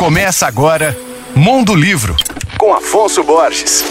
Começa agora Mundo Livro, com Afonso Borges.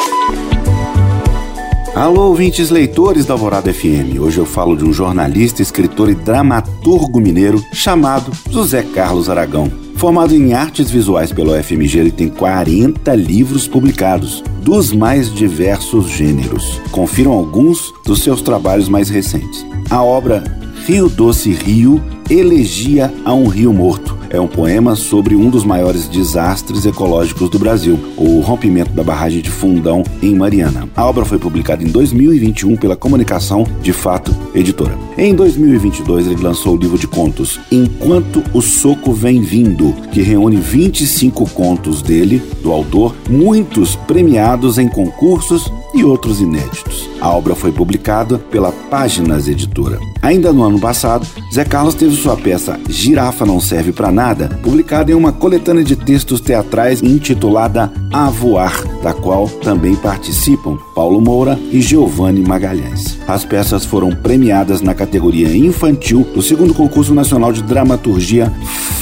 Alô, ouvintes leitores da Alvorada FM. Hoje eu falo de um jornalista, escritor e dramaturgo mineiro chamado José Carlos Aragão. Formado em artes visuais pelo FMG, ele tem 40 livros publicados, dos mais diversos gêneros. Confiram alguns dos seus trabalhos mais recentes. A obra Rio Doce Rio, Elegia a um Rio Morto é um poema sobre um dos maiores desastres ecológicos do Brasil, o rompimento da barragem de Fundão em Mariana. A obra foi publicada em 2021 pela Comunicação de Fato Editora. Em 2022, ele lançou o livro de contos Enquanto o Soco Vem Vindo, que reúne 25 contos dele, do autor, muitos premiados em concursos e outros inéditos. A obra foi publicada pela Páginas Editora. Ainda no ano passado, Zé Carlos teve sua peça Girafa Não Serve para Nada, publicada em uma coletânea de textos teatrais intitulada A Voar, da qual também participam Paulo Moura e Giovanni Magalhães. As peças foram premiadas na categoria infantil do segundo concurso nacional de dramaturgia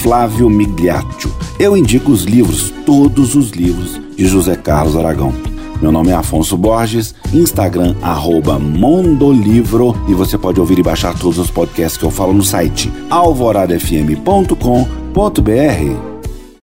Flávio Migliaccio. Eu indico os livros, todos os livros de José Carlos Aragão. Meu nome é Afonso Borges, Instagram arroba Mondolivro e você pode ouvir e baixar todos os podcasts que eu falo no site alvoradafm.com.br.